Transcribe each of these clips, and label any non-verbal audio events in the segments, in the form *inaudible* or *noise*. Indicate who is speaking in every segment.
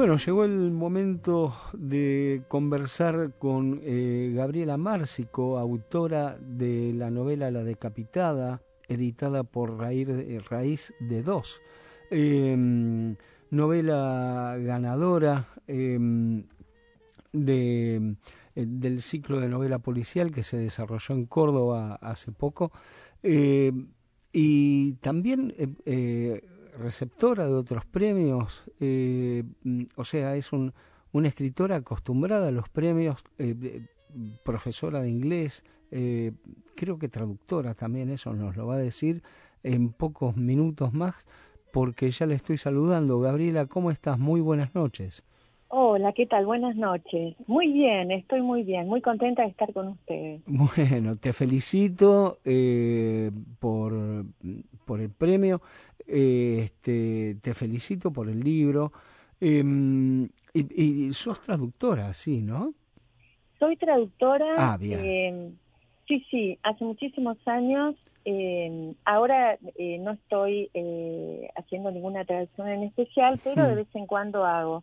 Speaker 1: Bueno, llegó el momento de conversar con eh, Gabriela Márcico, autora de la novela La Decapitada, editada por Raíz de Dos. Em, novela ganadora em, de, eh, del ciclo de novela policial que se desarrolló en Córdoba hace poco. Y también eh, receptora de otros premios, eh, o sea, es un, una escritora acostumbrada a los premios, eh, profesora de inglés, eh, creo que traductora también, eso nos lo va a decir en pocos minutos más, porque ya le estoy saludando. Gabriela, ¿cómo estás? Muy buenas noches.
Speaker 2: Hola, ¿qué tal? Buenas noches. Muy bien, estoy muy bien, muy contenta de estar con ustedes. *laughs*
Speaker 1: Bueno, te felicito por, por el premio. Eh, este, te felicito por el libro. Em, y, sos traductora, sí, ¿no?
Speaker 2: Soy traductora.
Speaker 1: Ah, bien.
Speaker 2: Em, sí, sí, hace muchísimos años. Em, ahora eh, no estoy eh, haciendo ninguna traducción en especial, pero de hmm. vez en cuando hago.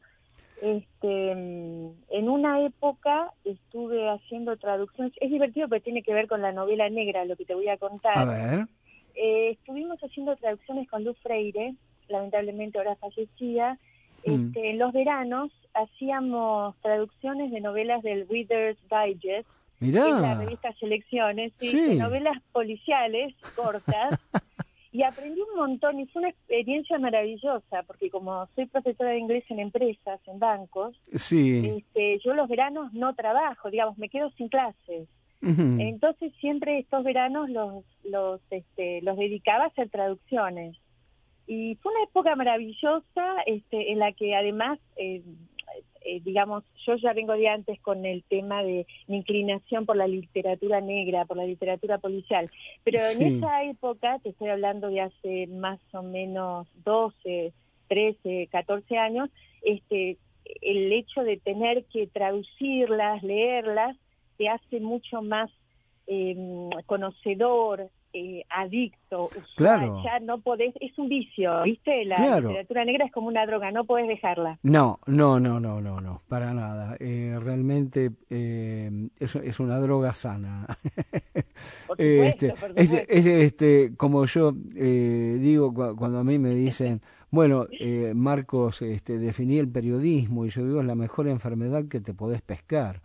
Speaker 2: Este, en una época estuve haciendo traducciones. Es divertido porque tiene que ver con la novela negra, lo que te voy a contar.
Speaker 1: A ver.
Speaker 2: Eh, estuvimos haciendo traducciones con Luz Freire, lamentablemente ahora fallecida. Mm. Este, en los veranos hacíamos traducciones de novelas del Reader's Digest, la revista Selecciones, de novelas policiales cortas. *laughs* y aprendí un montón y fue una experiencia maravillosa porque como soy profesora de inglés en empresas, en bancos,
Speaker 1: sí.
Speaker 2: este, yo los veranos no trabajo, digamos, me quedo sin clases. Entonces siempre estos veranos los, los, este, los dedicaba a hacer traducciones. Y fue una época maravillosa este, en la que además, eh, eh, digamos, yo ya vengo de antes con el tema de mi inclinación por la literatura negra, por la literatura policial. Pero en esa época, te estoy hablando de hace más o menos 12, 13, 14 años, este, el hecho de tener que traducirlas, leerlas, te hace mucho más em, conocedor, eh, adicto,
Speaker 1: claro.
Speaker 2: ya no podés, es un vicio, ¿viste? La literatura negra es como una droga, no podés dejarla.
Speaker 1: No, no, no, no, no, no, para nada. Eh, realmente eh, es, es, una droga sana. *laughs*
Speaker 2: Por este,
Speaker 1: Es, este, como yo digo cuando a mí me dicen, bueno, Marcos, este, definí el periodismo y yo digo es la mejor enfermedad que te podés pescar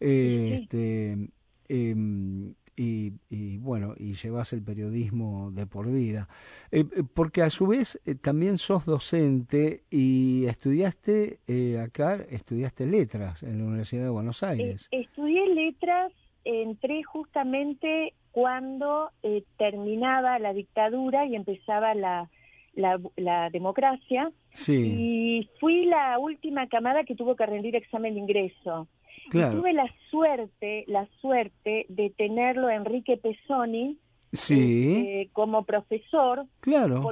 Speaker 1: este, em, y, bueno, y llevas el periodismo de por vida. Eh, eh, porque a su vez eh, también sos docente y estudiaste acá, estudiaste letras en la Universidad de Buenos Aires.
Speaker 2: estudié letras, entré justamente cuando terminaba la dictadura y empezaba la, la, la, democracia.
Speaker 1: Sí.
Speaker 2: Y fui la última camada que tuvo que rendir examen de ingreso tuve la suerte, la suerte de tenerlo Enrique Pesoni
Speaker 1: sí.
Speaker 2: Este, como profesor.
Speaker 1: Claro.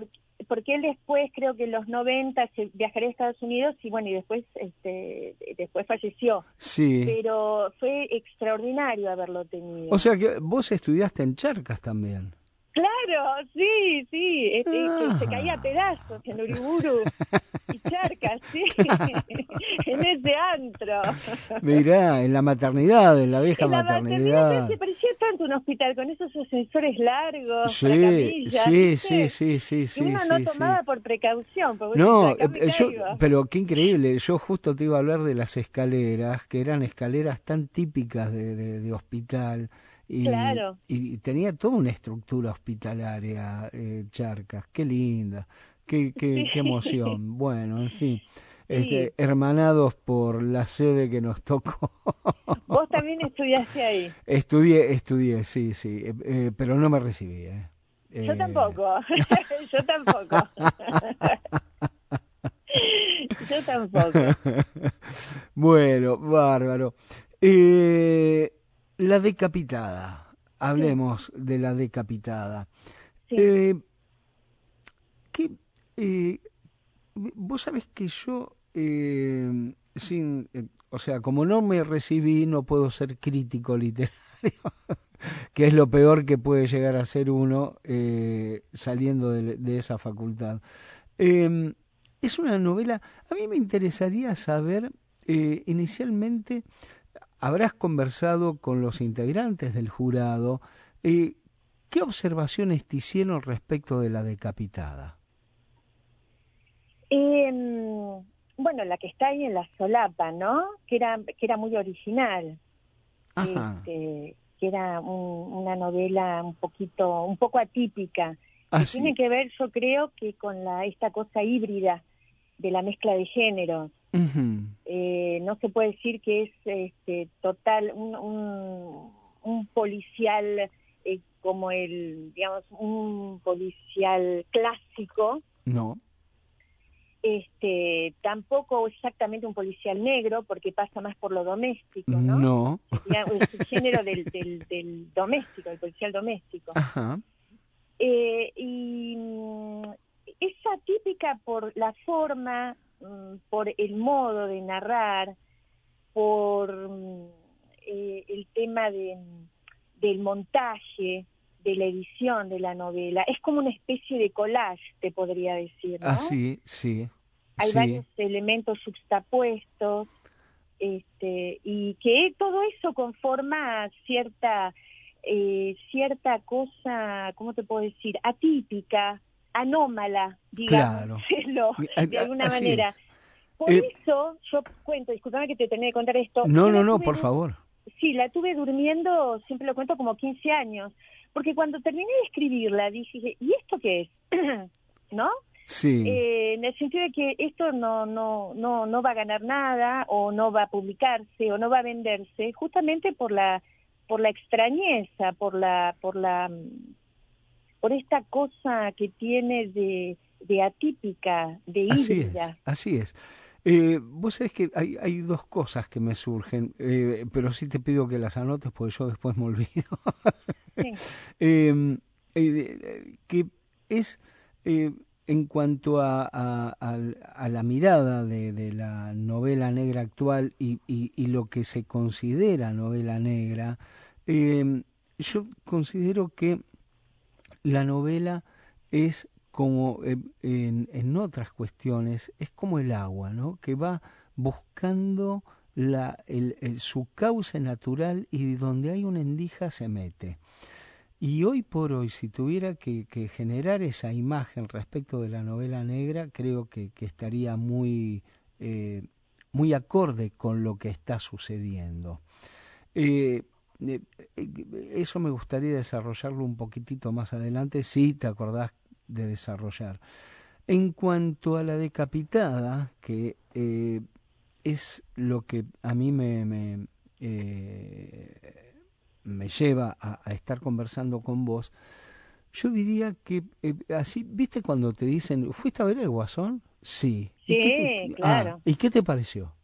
Speaker 2: Porque, él después, creo que en los 90, se viajaría a Estados Unidos y bueno, y después, este, después falleció.
Speaker 1: Sí.
Speaker 2: Pero fue extraordinario haberlo tenido.
Speaker 1: O sea que vos estudiaste en Charcas también.
Speaker 2: Claro, sí, sí, este, se ah. caía a pedazos en Uriburu y *laughs* Charcas, *laughs* sí, *laughs* en ese antro.
Speaker 1: Mirá, en la maternidad, en la vieja en la maternidad.
Speaker 2: Se parecía tanto un hospital con esos ascensores largos,
Speaker 1: sí, sí, sí, sí, sí, sí,
Speaker 2: uno no tomaba por precaución.
Speaker 1: No, eh, yo, pero qué increíble, yo justo te iba a hablar de las escaleras, que eran escaleras tan típicas de, de hospital y,
Speaker 2: claro.
Speaker 1: y tenía toda una estructura hospitalaria, eh, Charcas, qué linda, qué, qué, qué emoción. *laughs* Bueno, en fin. Este, hermanados por la sede que nos tocó. *laughs*
Speaker 2: ¿Vos también estudiaste ahí?
Speaker 1: Estudié, estudié, sí, sí, eh, eh, pero no me recibí.
Speaker 2: ¿eh? Yo tampoco, *laughs* yo tampoco. yo tampoco.
Speaker 1: bueno, bárbaro. Eh, la decapitada. Hablemos de la decapitada. Eh, eh, vos sabés que yo, eh, sin, o sea, como no me recibí, no puedo ser crítico literario. *laughs* que es lo peor que puede llegar a ser uno eh, saliendo de, esa facultad. Em, es una novela, a mí me interesaría saber, eh, inicialmente, habrás conversado con los integrantes del jurado, eh, ¿qué observaciones te hicieron respecto de la decapitada?
Speaker 2: Em, bueno, la que está ahí en la solapa, ¿no? Que era, que era muy original. Este, que era una novela un poquito, un poco atípica. Ah, que tiene que ver, yo creo, que con la esta cosa híbrida de la mezcla de géneros. Eh, no se puede decir que es este, total un, un, policial eh, como el, digamos, un policial clásico.
Speaker 1: No
Speaker 2: este tampoco exactamente un policial negro porque pasa más por lo doméstico no
Speaker 1: no.
Speaker 2: Es el género del, del, doméstico el policial doméstico. Ajá. Eh, y mm, es atípica por la forma mm, por el modo de narrar por mm, eh, el tema de del montaje de la edición de la novela. Es como una especie de collage, te podría decir. ¿no?
Speaker 1: Ah, sí, sí.
Speaker 2: Hay varios elementos juxtapuestos este, y que todo eso conforma cierta, eh, cierta cosa, ¿cómo te puedo decir? Atípica, anómala, digamos, *laughs* de alguna manera. Por eh, eso, yo cuento, discúlpame que te tenía que contar esto.
Speaker 1: No, no, no, por favor.
Speaker 2: Sí, la tuve durmiendo, siempre lo cuento, como 15 años. Porque cuando terminé de escribirla, dije, ¿y esto qué es? *clears throat* ¿No?
Speaker 1: Sí.
Speaker 2: Eh, en el sentido de que esto no, no, no, no va a ganar nada, o no va a publicarse, o no va a venderse, justamente por la, por la extrañeza, por la, por la, por esta cosa que tiene de, de atípica, de híbrida.
Speaker 1: Así es. Así es. Eh, vos sabés que hay, hay dos cosas que me surgen, eh, pero sí te pido que las anotes porque yo después me olvido. *laughs* Em, eh, que es en cuanto a, a, la mirada de, la novela negra actual y, y, lo que se considera novela negra, em, yo considero que la novela es como eh, en, en, otras cuestiones, es como el agua, ¿no? que va buscando la, el, su cauce natural y donde hay una endija se mete. Y hoy por hoy, si tuviera que, generar esa imagen respecto de la novela negra, creo que, que estaría muy, eh, muy acorde con lo que está sucediendo. Eh, eso me gustaría desarrollarlo un poquitito más adelante, si te acordás de desarrollar. En cuanto a la decapitada, que eh, es lo que a mí me, me, eh, me lleva a, estar conversando con vos, yo diría que eh, así, ¿viste cuando te dicen, ¿fuiste a ver el Guasón?
Speaker 2: Sí. Sí, claro.
Speaker 1: Ah, ¿Y qué te pareció?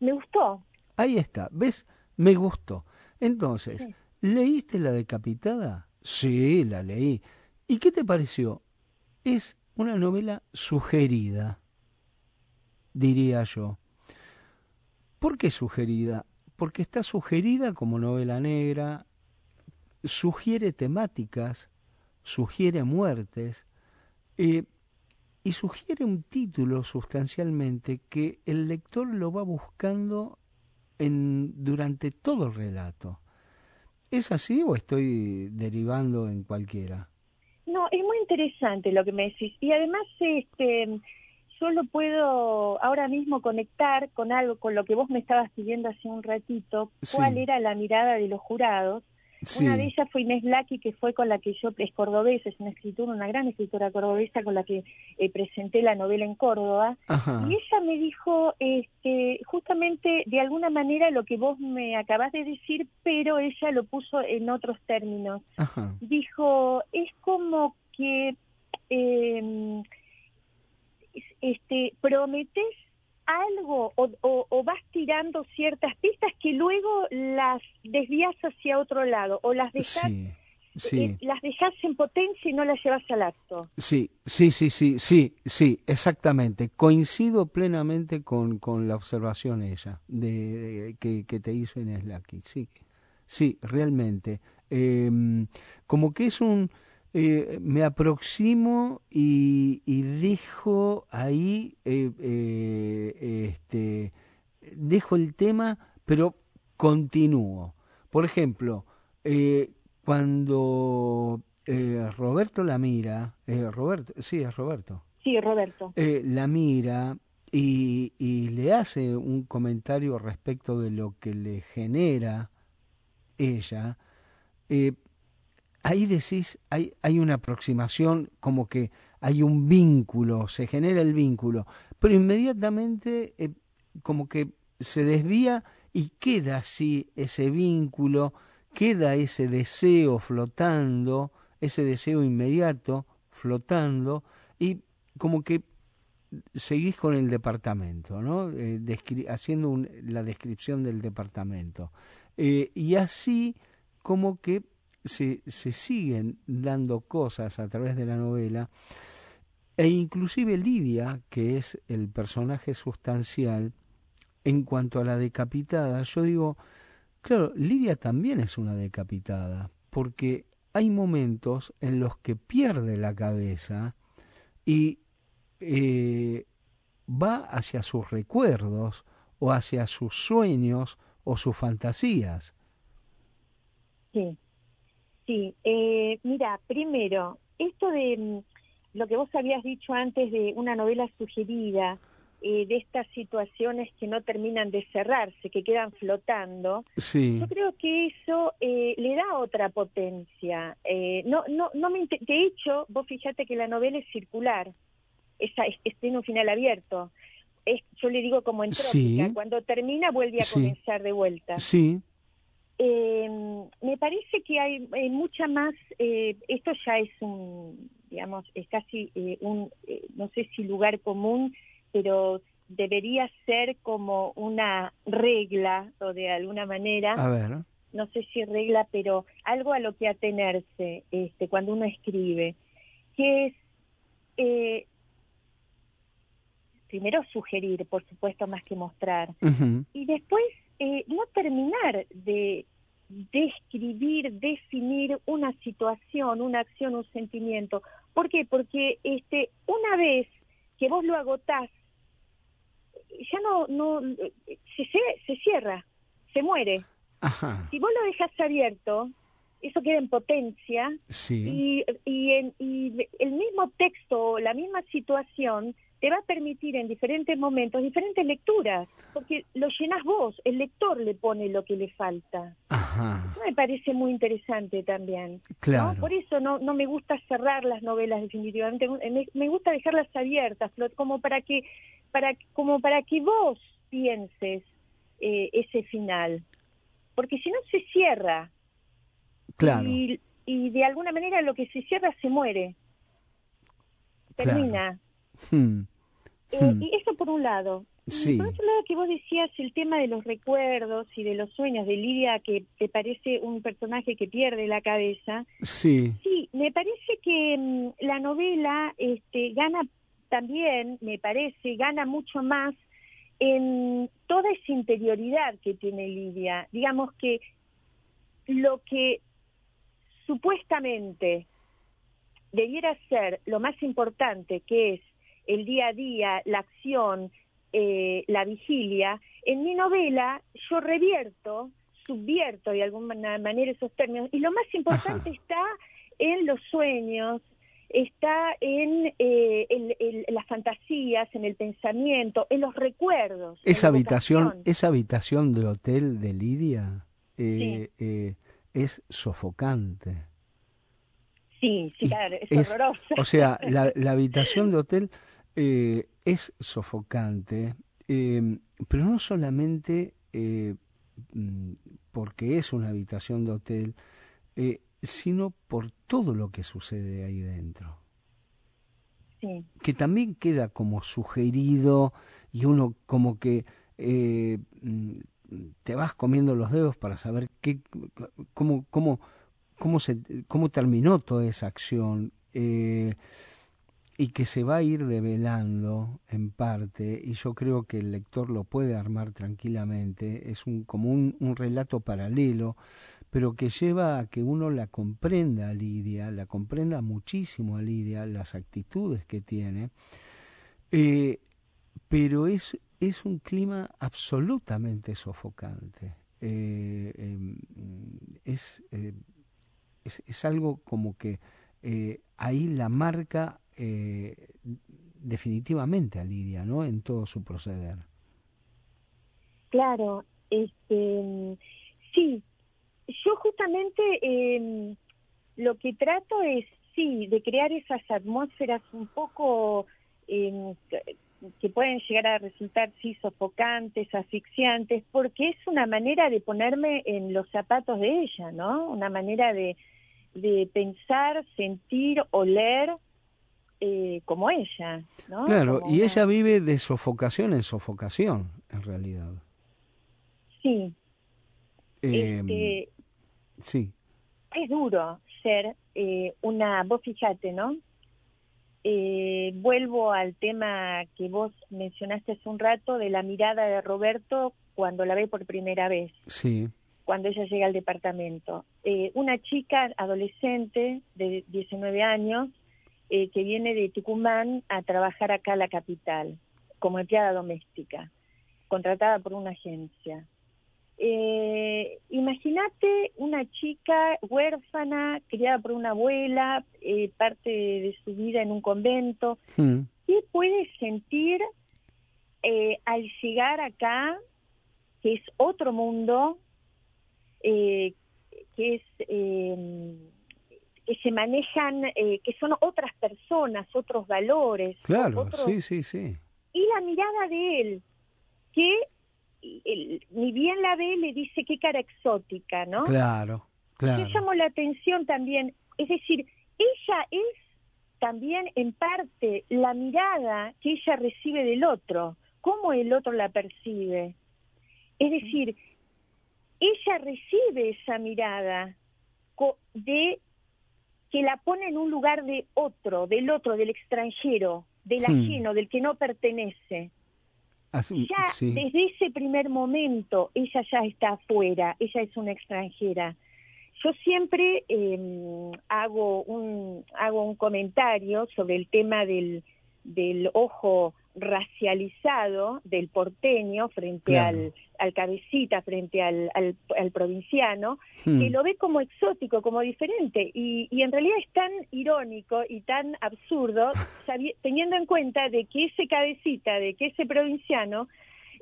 Speaker 2: Me gustó.
Speaker 1: Ahí está, ¿ves? Me gustó. Entonces, ¿leíste La Decapitada? Sí, la leí. ¿Y qué te pareció? Es una novela sugerida, diría yo. ¿Por qué sugerida? Porque está sugerida como novela negra, sugiere temáticas, sugiere muertes, eh, y sugiere un título sustancialmente que el lector lo va buscando en, durante todo el relato. ¿Es así o estoy derivando en cualquiera?
Speaker 2: No, es muy interesante lo que me decís. Y además, este, yo lo puedo ahora mismo conectar con algo, con lo que vos me estabas pidiendo hace un ratito, cuál era la mirada de los jurados. Una de ellas fue Inés Blacki, que fue con la que yo, es cordobesa, es una escritora, una gran escritora cordobesa con la que eh, presenté la novela en Córdoba. Y ella me dijo, este, justamente, de alguna manera lo que vos me acabas de decir, pero ella lo puso en otros términos. Dijo, es como que eh, este, prometes algo o, vas tirando ciertas pistas que luego las desvías hacia otro lado o las dejas eh, las dejas en potencia y no las llevas al acto.
Speaker 1: Sí, sí, sí, sí, sí, sí, exactamente. Coincido plenamente con, con la observación ella de, que, que te hizo en Slacky, sí. sí, realmente. Em, como que es un... Eh, me aproximo y, dejo ahí, eh, eh, este, dejo el tema, pero continúo. Por ejemplo, cuando Roberto la mira, Roberto, sí, es Roberto.
Speaker 2: Sí, Roberto.
Speaker 1: la mira y, y, le hace un comentario respecto de lo que le genera ella, eh, ahí decís, hay, hay una aproximación, como que hay un vínculo, se genera el vínculo, pero inmediatamente eh, como que se desvía y queda así ese vínculo, queda ese deseo flotando, ese deseo inmediato flotando, y como que seguís con el departamento, ¿no? Eh, haciendo la descripción del departamento. y así como que se, se siguen dando cosas a través de la novela e inclusive Lidia, que es el personaje sustancial, en cuanto a la decapitada, yo digo, claro, Lidia también es una decapitada, porque hay momentos en los que pierde la cabeza y eh, va hacia sus recuerdos o hacia sus sueños o sus fantasías.
Speaker 2: Sí, sí. Eh, mira, primero, esto de mm, lo que vos habías dicho antes de una novela sugerida, eh, de estas situaciones que no terminan de cerrarse, que quedan flotando,
Speaker 1: sí.
Speaker 2: yo creo que eso eh, le da otra potencia. no, no, no me de hecho, vos fíjate que la novela es circular, esa, es, tiene un final abierto. Es, yo le digo como en cuando termina vuelve a comenzar de vuelta.
Speaker 1: Sí.
Speaker 2: Eh, me parece que hay, mucha más, eh, esto ya es un, digamos, es casi eh, un, eh, no sé si lugar común, pero debería ser como una regla o de alguna manera.
Speaker 1: A ver.
Speaker 2: No sé si regla, pero algo a lo que atenerse este, cuando uno escribe, que es primero sugerir, por supuesto, más que mostrar, y después no terminar de describir, definir una situación, una acción, un sentimiento. ¿Por qué? Porque este, una vez que vos lo agotás, ya no, no se, se cierra, se muere. Si vos lo dejas abierto, eso queda en potencia y, y, en, y el mismo texto, la misma situación te va a permitir en diferentes momentos diferentes lecturas, porque lo llenas vos, el lector le pone lo que le falta.
Speaker 1: Ajá.
Speaker 2: me parece muy interesante también.
Speaker 1: Claro.
Speaker 2: Por eso no, no me gusta cerrar las novelas definitivamente, me, gusta dejarlas abiertas, como para que, para, como para que vos pienses eh, ese final, porque si no se cierra.
Speaker 1: Claro.
Speaker 2: Y, y de alguna manera lo que se cierra se muere. Termina.
Speaker 1: Hmm.
Speaker 2: Eh, hmm. Y eso por un lado.
Speaker 1: Sí.
Speaker 2: por otro lado, que vos decías el tema de los recuerdos y de los sueños de Lidia, que te parece un personaje que pierde la cabeza.
Speaker 1: Sí.
Speaker 2: Sí, me parece que mm, la novela este, gana también, me parece, gana mucho más en toda esa interioridad que tiene Lidia. Digamos que lo que supuestamente debiera ser lo más importante, que es el día a día, la acción, eh, la vigilia, en mi novela yo revierto, subvierto de alguna manera esos términos. Y lo más importante está en los sueños, está en, eh, las fantasías, en el pensamiento, en los recuerdos.
Speaker 1: Esa habitación, esa habitación de hotel de Lidia eh, es sofocante.
Speaker 2: Sí, sí, claro, es, horroroso.
Speaker 1: O sea, la, la *laughs* habitación de hotel eh, es sofocante, em, pero no solamente eh, mm, porque es una habitación de hotel, eh, sino por todo lo que sucede ahí dentro. Que también queda como sugerido y uno como que mm, te vas comiendo los dedos para saber qué, cómo, cómo, cómo, se, cómo terminó toda esa acción. Eh, y que se va a ir develando en parte, y yo creo que el lector lo puede armar tranquilamente, es un, como un, relato paralelo, pero que lleva a que uno la comprenda a Lidia, la comprenda muchísimo a Lidia, las actitudes que tiene, eh, pero es, es un clima absolutamente sofocante. Eh, em, eh, es, es, algo como que ahí la marca definitivamente a Lidia, ¿no? En todo su proceder.
Speaker 2: Claro, este, sí, yo justamente eh, lo que trato es, sí, de crear esas atmósferas un poco eh, que pueden llegar a resultar, sí, sofocantes, asfixiantes, porque es una manera de ponerme en los zapatos de ella, ¿no? Una manera de, de pensar, sentir, oler eh, como ella, ¿no?
Speaker 1: Claro, y ella vive de sofocación en sofocación, en realidad.
Speaker 2: Sí.
Speaker 1: Em, este, sí.
Speaker 2: Es duro ser eh, una, vos fíjate, ¿no? Eh, vuelvo al tema que vos mencionaste hace un rato de la mirada de Roberto cuando la ve por primera vez.
Speaker 1: Sí.
Speaker 2: Cuando ella llega al departamento. Eh, una chica adolescente de 19 años que viene de Tucumán a trabajar acá a la capital como empleada doméstica, contratada por una agencia. Eh, Imagínate una chica huérfana, criada por una abuela, eh, parte de su vida en un convento. Hmm. ¿Qué puede sentir eh, al llegar acá, que es otro mundo, eh, que es eh, que se manejan, que son otras personas, otros valores.
Speaker 1: Claro, sí, sí, sí.
Speaker 2: Y la mirada de él, que ni bien la ve, le dice qué cara exótica, ¿no?
Speaker 1: Claro, claro.
Speaker 2: Yo llamo la atención también, es decir, ella es también en parte la mirada que ella recibe del otro, cómo el otro la percibe. Es decir, ella recibe esa mirada de que la pone en un lugar de otro, del otro, del extranjero, del hmm. ajeno, del que no pertenece ya desde ese primer momento ella ya está afuera, ella es una extranjera. Yo siempre eh, hago un hago un comentario sobre el tema del del ojo racializado del porteño frente al, al cabecita, frente al, al, provinciano, hmm. que lo ve como exótico, como diferente, y, y, en realidad es tan irónico y tan absurdo, *laughs* teniendo en cuenta de que ese cabecita, de que ese provinciano,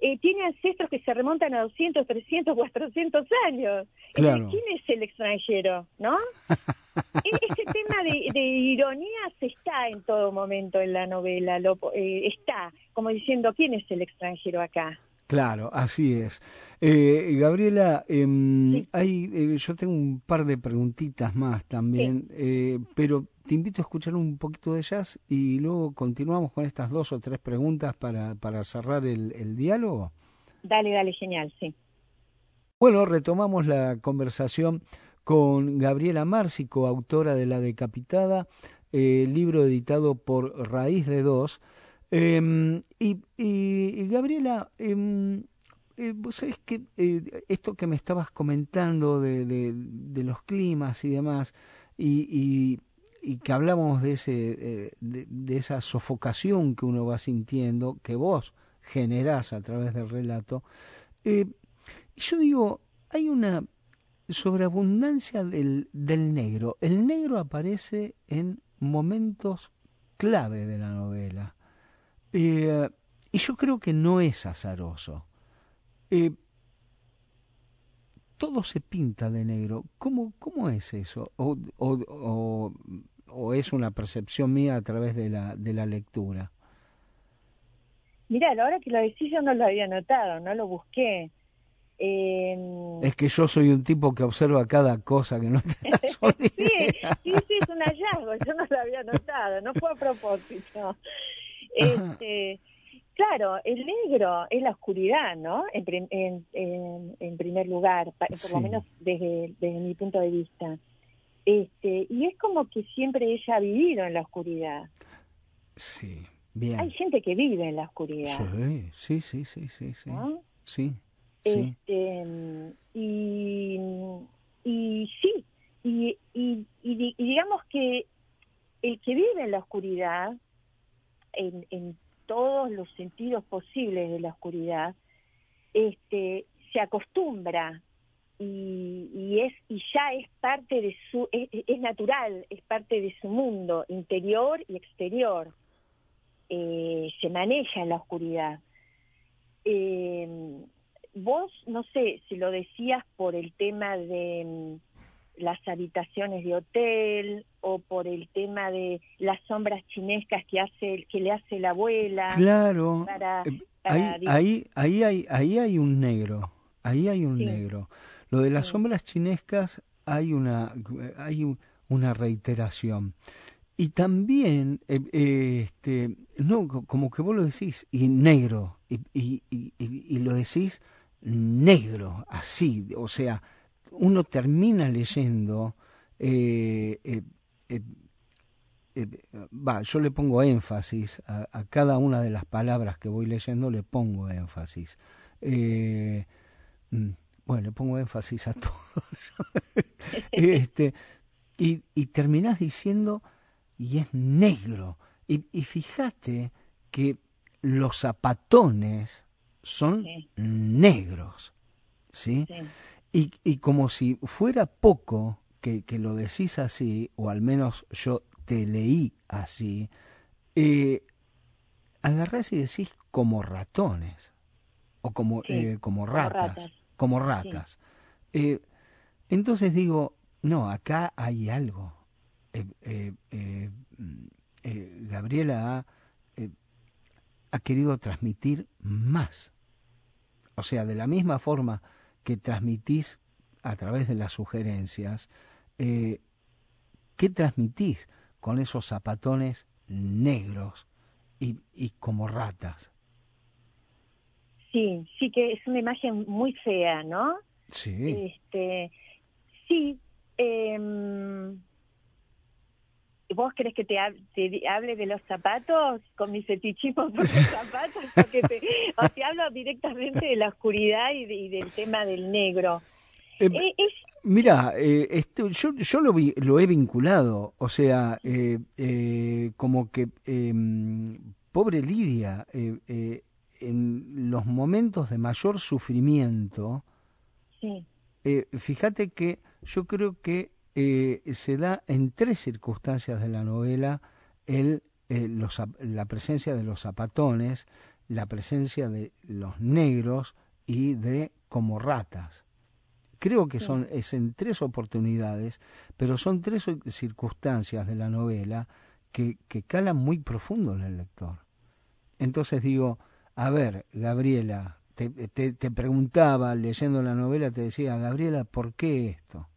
Speaker 2: eh, tiene ancestros que se remontan a 200, 300, 400 años.
Speaker 1: Claro.
Speaker 2: ¿Quién es el extranjero? ¿No? *laughs* E-, ese tema de, ironía se está en todo momento en la novela, lo, eh, está como diciendo, ¿quién es el extranjero acá?
Speaker 1: Claro, así es. Eh, Gabriela, em, hay, eh, yo tengo un par de preguntitas más también, eh, pero te invito a escuchar un poquito de jazz y luego continuamos con estas dos o tres preguntas para, para cerrar el, el diálogo.
Speaker 2: Dale, dale, genial, sí.
Speaker 1: Bueno, retomamos la conversación con Gabriela Márcico, autora de La Decapitada, libro editado por Raíz de Dos. Em, y, Gabriela, eh, vos sabés que eh, esto que me estabas comentando de, los climas y demás, y, y, que hablamos de, ese, eh, de, esa sofocación que uno va sintiendo, que vos generás a través del relato, yo digo, hay una sobreabundancia del, del negro. El negro aparece en momentos clave de la novela. Eh, y yo creo que no es azaroso. Eh, todo se pinta de negro. ¿Cómo, cómo es eso? O, o, o, es una percepción mía a través de la, de la lectura?
Speaker 2: Mirá, ahora que lo decís yo no lo había notado, no lo busqué. Em,
Speaker 1: es que yo soy un tipo que observa cada cosa que no *laughs* te
Speaker 2: sí, sí, sí, es un hallazgo, yo no lo había notado, no fue a propósito. Este, claro, el negro es la oscuridad, ¿no? En, en, primer lugar, por lo menos desde, desde mi punto de vista. Este, y es como que siempre ella ha vivido en la oscuridad.
Speaker 1: Sí, bien.
Speaker 2: Hay gente que vive en la oscuridad.
Speaker 1: Sí, sí, sí, sí, sí. Sí,
Speaker 2: Este, y, y sí, y, y, digamos que el que vive en la oscuridad, en, todos los sentidos posibles de la oscuridad, este, se acostumbra y, es y ya es parte de su es, es, natural es parte de su mundo interior y exterior. Eh, se maneja en la oscuridad. Eh, vos no sé si lo decías por el tema de mm, las habitaciones de hotel o por el tema de las sombras chinescas que hace que le hace la abuela
Speaker 1: claro. eh, ahí, ahí ahí hay ahí hay un negro ahí hay un negro. Lo de las sombras chinescas hay una, hay una reiteración. Y también, eh, eh, este, no, como que vos lo decís, y negro, y, y, y, lo decís negro, así, o sea, uno termina leyendo, eh, va, yo le pongo énfasis a, a, cada una de las palabras que voy leyendo, le pongo énfasis. Mm, bueno, le pongo énfasis a *laughs* todo. este, y, y terminás diciendo, y es negro. Y, y fíjate que los zapatones son negros, ¿sí? Y, y, como si fuera poco que, que, lo decís así, o al menos yo te leí así, eh, agarrás y decís como ratones, o como, eh, como ratas como ratas. Eh, entonces digo, no, acá hay algo. Eh, eh, Gabriela ha, ha, querido transmitir más. O sea, de la misma forma que transmitís a través de las sugerencias, ¿qué transmitís con esos zapatones negros y, y como ratas?
Speaker 2: Sí, sí que es una imagen muy fea, ¿no?
Speaker 1: Sí.
Speaker 2: Este, sí. Eh, ¿Vos crees que te, hable de los zapatos con mi fetichismo por los *laughs* zapatos? O, te, hablo directamente de la oscuridad y, del tema del negro.
Speaker 1: Eh, eh, mira, eh, yo, yo lo, vi, lo he vinculado, o sea, eh, como que em, pobre Lidia, en los momentos de mayor sufrimiento, eh, fíjate que yo creo que eh, se da en tres circunstancias de la novela el, eh, los, la presencia de los zapatones, la presencia de los negros y de como ratas. Creo que son es en tres oportunidades, pero son tres circunstancias de la novela que, que calan muy profundo en el lector. Entonces digo, a ver, Gabriela, te, te, preguntaba leyendo la novela, te decía, Gabriela, ¿por qué esto?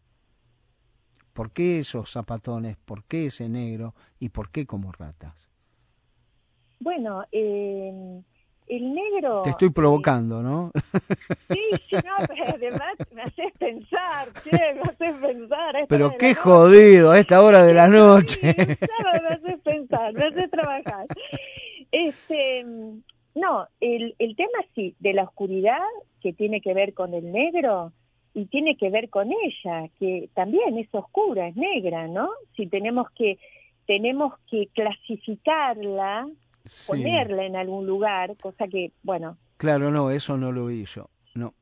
Speaker 1: ¿Por qué esos zapatones? ¿Por qué ese negro? ¿Y por qué como ratas?
Speaker 2: Bueno, eh, el negro...
Speaker 1: Te estoy provocando, ¿no?
Speaker 2: Sí, sí, no, *laughs* pero además me haces pensar, che, me haces pensar.
Speaker 1: Pero qué jodido a esta hora de la noche.
Speaker 2: me haces pensar, me haces trabajar. Este, no, el, el tema sí, de la oscuridad, que tiene que ver con el negro, y tiene que ver con ella, que también es oscura, es negra, ¿no? Si tenemos que, tenemos que clasificarla, ponerla en algún lugar, cosa que, bueno.
Speaker 1: Claro, no, eso no lo vi yo, no.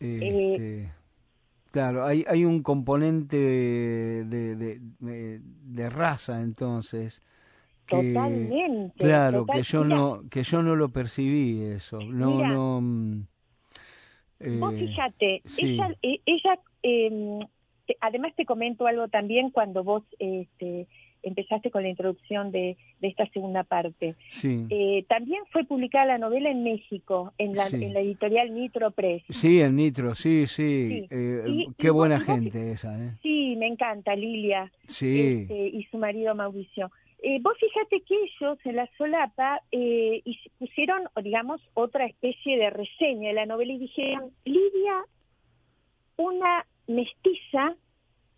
Speaker 1: Eh, este, claro, hay, hay un componente de, de, de raza entonces
Speaker 2: Totalmente.
Speaker 1: Claro, que yo no que yo no lo percibí eso. No, no.
Speaker 2: Vos eh, fíjate, ella, e, ella eh, además te comento algo también cuando vos este, empezaste con la introducción de, de esta segunda parte.
Speaker 1: Sí.
Speaker 2: Eh, también fue publicada la novela en México, en la, en la editorial Nitro Press.
Speaker 1: Sí, en Nitro, sí, sí. Eh, qué buena gente esa. ¿eh?
Speaker 2: Sí, me encanta, Lilia.
Speaker 1: Sí.
Speaker 2: Este, y su marido Mauricio. Eh, vos fíjate que ellos en la solapa eh, pusieron, digamos, otra especie de reseña de la novela y dijeron, Lidia, una mestiza,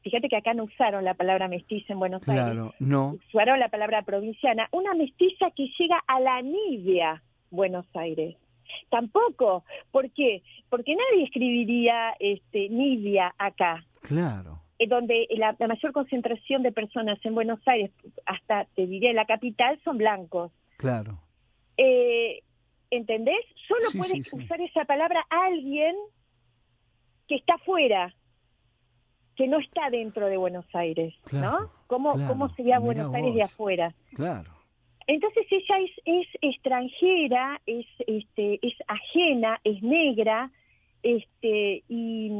Speaker 2: fíjate que acá no usaron la palabra mestiza en Buenos
Speaker 1: claro,
Speaker 2: Aires,
Speaker 1: no.
Speaker 2: usaron la palabra provinciana, una mestiza que llega a la Nibia, Buenos Aires. Tampoco, ¿por qué? Porque nadie escribiría este, Nibia acá.
Speaker 1: Claro.
Speaker 2: Eh, donde la, mayor concentración de personas en Buenos Aires, hasta te diré la capital, son blancos.
Speaker 1: Claro.
Speaker 2: Eh, ¿Entendés? Solo puede usar esa palabra alguien que está fuera, que no está dentro de Buenos Aires, ¿no? ¿Cómo, ¿Cómo sería Buenos Aires de afuera?
Speaker 1: Claro.
Speaker 2: Entonces ella es, es extranjera, es, este, es ajena, es negra, este, y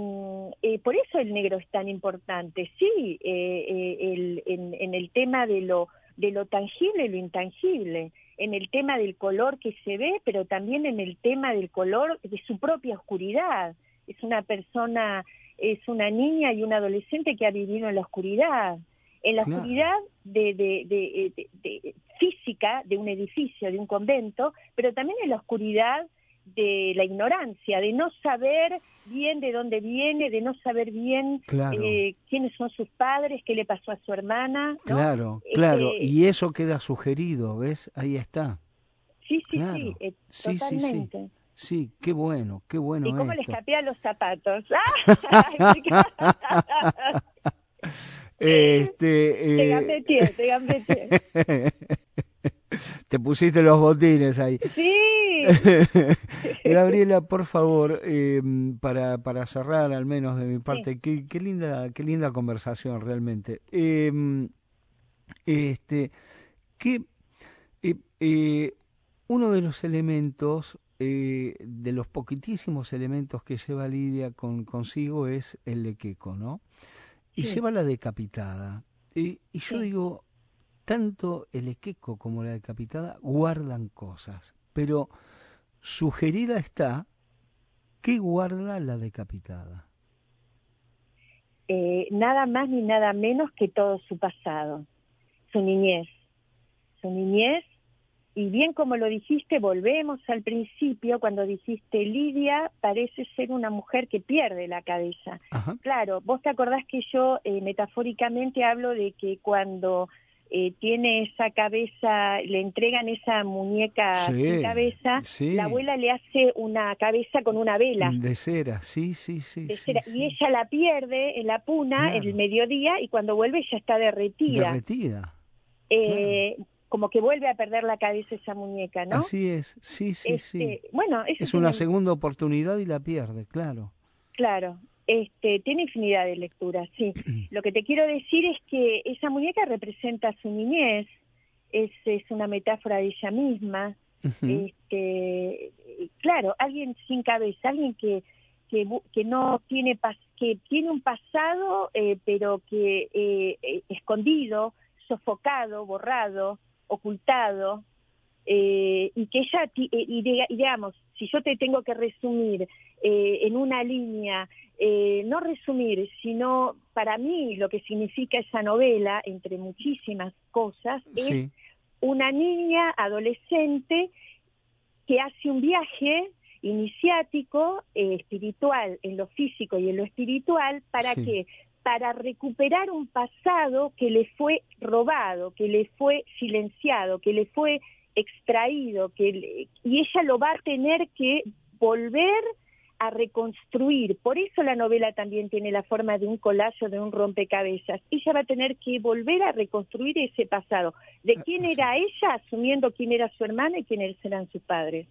Speaker 2: eh, por eso el negro es tan importante. Sí, eh, eh, el, en, en, el tema de lo, de lo tangible y lo intangible, en el tema del color que se ve, pero también en el tema del color de su propia oscuridad. Es una persona, es una niña y un adolescente que ha vivido en la oscuridad en la oscuridad de, de, física de un edificio, de un convento, pero también en la oscuridad de la ignorancia, de no saber bien de dónde viene, de no saber bien eh, quiénes son sus padres, qué le pasó a su hermana.
Speaker 1: Claro, claro, este y eso queda sugerido, ¿ves? Ahí está.
Speaker 2: Sí, sí, sí, eh, totalmente.
Speaker 1: Sí, sí. qué bueno, qué bueno.
Speaker 2: ¿Y cómo le escapé a los zapatos? *laughs* *laughs*
Speaker 1: Este, te *laughs* *laughs* Te pusiste los botines ahí.
Speaker 2: Sí. *laughs*
Speaker 1: Gabriela, por favor, em, para, para cerrar al menos de mi parte, qué, qué, linda, qué linda conversación realmente. Em, este, que eh, eh, uno de los elementos, eh, de los poquitísimos elementos que lleva Lidia con, consigo es el lequeco, ¿no? y lleva la decapitada. Y, yo digo, tanto el equeco como la decapitada guardan cosas, pero sugerida está, ¿qué guarda la decapitada?
Speaker 2: Eh, nada más ni nada menos que todo su pasado, su niñez, su niñez y bien como lo dijiste, volvemos al principio cuando dijiste Lidia parece ser una mujer que pierde la cabeza. Claro, vos te acordás que yo eh, metafóricamente hablo de que cuando eh, tiene esa cabeza, le entregan esa muñeca sin cabeza, la abuela le hace una cabeza con una vela.
Speaker 1: De cera, sí, sí, sí.
Speaker 2: Y ella la pierde en la puna en el mediodía y cuando vuelve ya está derretida.
Speaker 1: Derretida.
Speaker 2: Eh, como que vuelve a perder la cabeza esa muñeca, ¿no?
Speaker 1: Así es, sí, sí, sí.
Speaker 2: Este, bueno,
Speaker 1: es una segunda oportunidad y la pierde, claro.
Speaker 2: Claro, este, tiene infinidad de lecturas, sí. *clears throat* Lo que te quiero decir es que esa muñeca representa su niñez, es, es una metáfora de ella misma. este, claro, alguien sin cabeza, alguien que, que, que no tiene que tiene un pasado, eh, pero que eh, eh, escondido, sofocado, borrado, ocultado, eh, y que ella, eh, y, digamos, si yo te tengo que resumir eh, en una línea, no resumir, sino para mí lo que significa esa novela, entre muchísimas cosas, es una niña adolescente que hace un viaje iniciático, espiritual, en lo físico y en lo espiritual, para que para recuperar un pasado que le fue robado, que le fue silenciado, que le fue extraído, que y ella lo va a tener que volver a reconstruir. Por eso la novela también tiene la forma de un collage de un rompecabezas. Ella va a tener que volver a reconstruir ese pasado. ¿De ah, quién era ella? Asumiendo quién era su hermana y quiénes eran sus padres.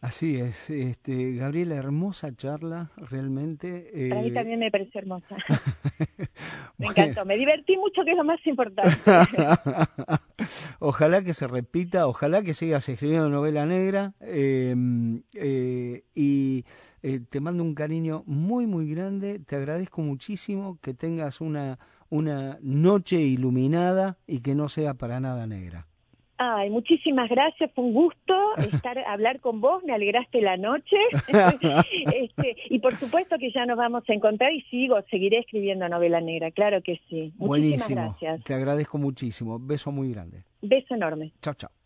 Speaker 1: Así es, este, Gabriela, hermosa charla, realmente.
Speaker 2: Eh... Para mí también me parece hermosa. *laughs* me encantó, me divertí mucho, que es lo más importante. *laughs*
Speaker 1: ojalá que se repita, ojalá que sigas escribiendo novela negra em, eh, y eh, te mando un cariño muy, muy grande. Te agradezco muchísimo que tengas una, una noche iluminada y que no sea para nada negra.
Speaker 2: Ay, muchísimas gracias, fue un gusto *laughs* estar hablar con vos, me alegraste la noche. *laughs* este, y por supuesto que ya nos vamos a encontrar y sigo, seguiré escribiendo novela negra, claro que sí. Muchísimas
Speaker 1: Buenísimo.
Speaker 2: gracias.
Speaker 1: Te agradezco muchísimo. Beso muy grande.
Speaker 2: Beso enorme.
Speaker 1: Chao, chao.